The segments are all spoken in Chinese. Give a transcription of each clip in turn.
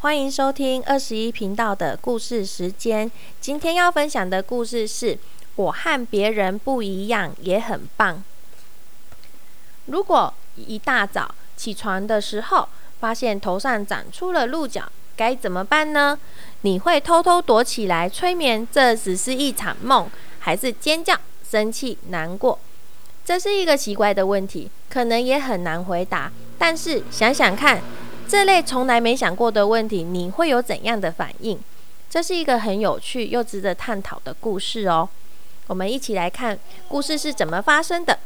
欢迎收听二十一频道的故事时间。今天要分享的故事是我和别人不一样，也很棒。如果一大早起床的时候，发现头上长出了鹿角，该怎么办呢？你会偷偷躲起来催眠，这只是一场梦，还是尖叫、生气、难过？这是一个奇怪的问题，可能也很难回答。但是想想看，这类从来没想过的问题，你会有怎样的反应？这是一个很有趣又值得探讨的故事哦。我们一起来看故事是怎么发生的。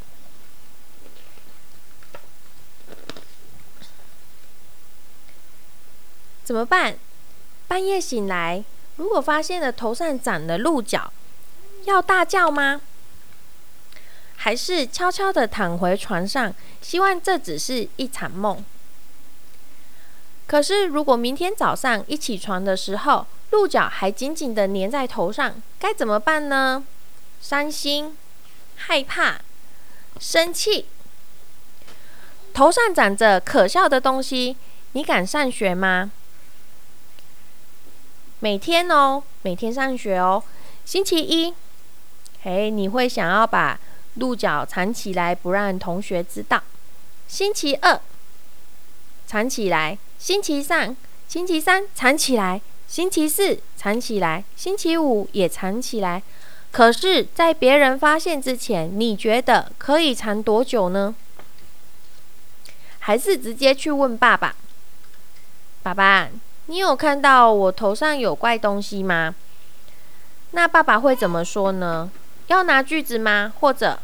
怎么办？半夜醒来，如果发现了头上长了鹿角，要大叫吗？还是悄悄的躺回床上，希望这只是一场梦。可是，如果明天早上一起床的时候，鹿角还紧紧的粘在头上，该怎么办呢？伤心、害怕、生气，头上长着可笑的东西，你敢上学吗？每天哦，每天上学哦。星期一，嘿，你会想要把。鹿角藏起来，不让同学知道。星期二藏起来，星期三、星期三藏起来，星期四藏起来，星期五也藏起来。可是，在别人发现之前，你觉得可以藏多久呢？还是直接去问爸爸？爸爸，你有看到我头上有怪东西吗？那爸爸会怎么说呢？要拿锯子吗？或者，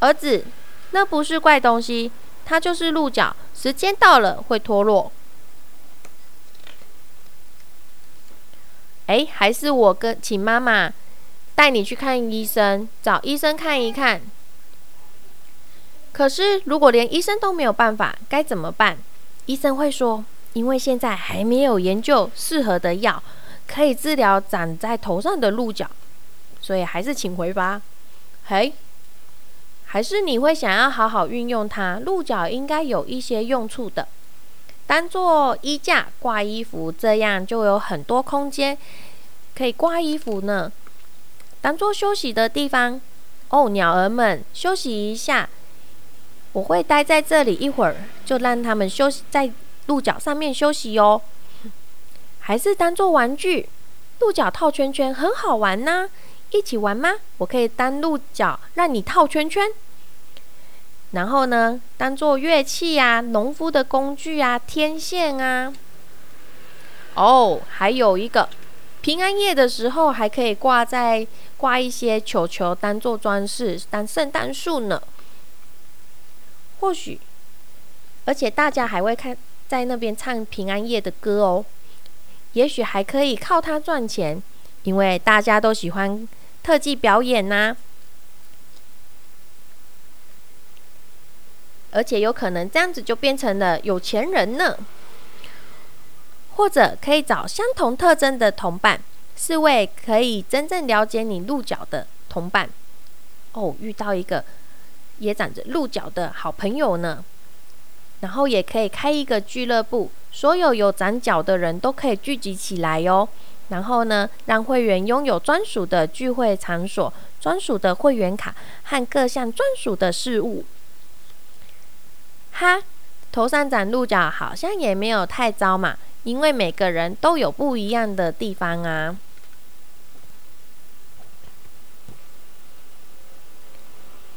儿子，那不是怪东西，它就是鹿角。时间到了会脱落。哎，还是我跟请妈妈带你去看医生，找医生看一看。可是如果连医生都没有办法，该怎么办？医生会说，因为现在还没有研究适合的药，可以治疗长在头上的鹿角。所以还是请回吧。嘿，还是你会想要好好运用它？鹿角应该有一些用处的，当做衣架挂衣服，这样就有很多空间可以挂衣服呢。当做休息的地方哦，鸟儿们休息一下。我会待在这里一会儿，就让他们休息在鹿角上面休息哟。还是当做玩具，鹿角套圈圈很好玩呢。一起玩吗？我可以当鹿角，让你套圈圈。然后呢，当做乐器呀，农夫的工具啊，天线啊。哦，还有一个，平安夜的时候还可以挂在挂一些球球，当做装饰，当圣诞树呢。或许，而且大家还会看在那边唱平安夜的歌哦。也许还可以靠它赚钱，因为大家都喜欢。特技表演呐，而且有可能这样子就变成了有钱人呢。或者可以找相同特征的同伴，四位可以真正了解你鹿角的同伴。哦，遇到一个也长着鹿角的好朋友呢。然后也可以开一个俱乐部，所有有长角的人都可以聚集起来哟。然后呢，让会员拥有专属的聚会场所、专属的会员卡和各项专属的事物。哈，头上长鹿角好像也没有太糟嘛，因为每个人都有不一样的地方啊。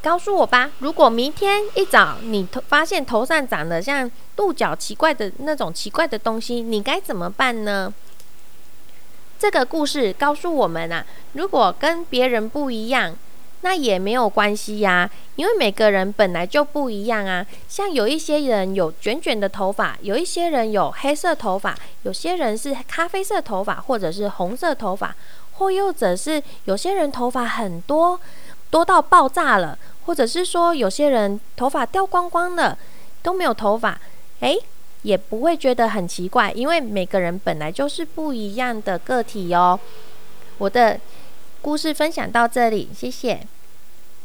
告诉我吧，如果明天一早你头发现头上长得像鹿角奇怪的那种奇怪的东西，你该怎么办呢？这个故事告诉我们啊，如果跟别人不一样，那也没有关系呀，因为每个人本来就不一样啊。像有一些人有卷卷的头发，有一些人有黑色头发，有些人是咖啡色头发，或者是红色头发，或又者是有些人头发很多，多到爆炸了，或者是说有些人头发掉光光了，都没有头发，诶。也不会觉得很奇怪，因为每个人本来就是不一样的个体哦。我的故事分享到这里，谢谢。